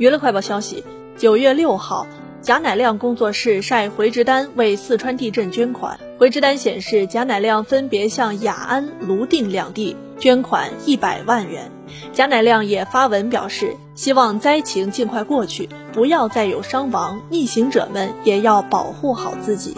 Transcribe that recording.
娱乐快报消息九月六号贾乃亮工作室晒回执单为四川地震捐款。回执单显示贾乃亮分别向雅安泸定两地捐款一百万元。贾乃亮也发文表示希望灾情尽快过去不要再有伤亡逆行者们也要保护好自己。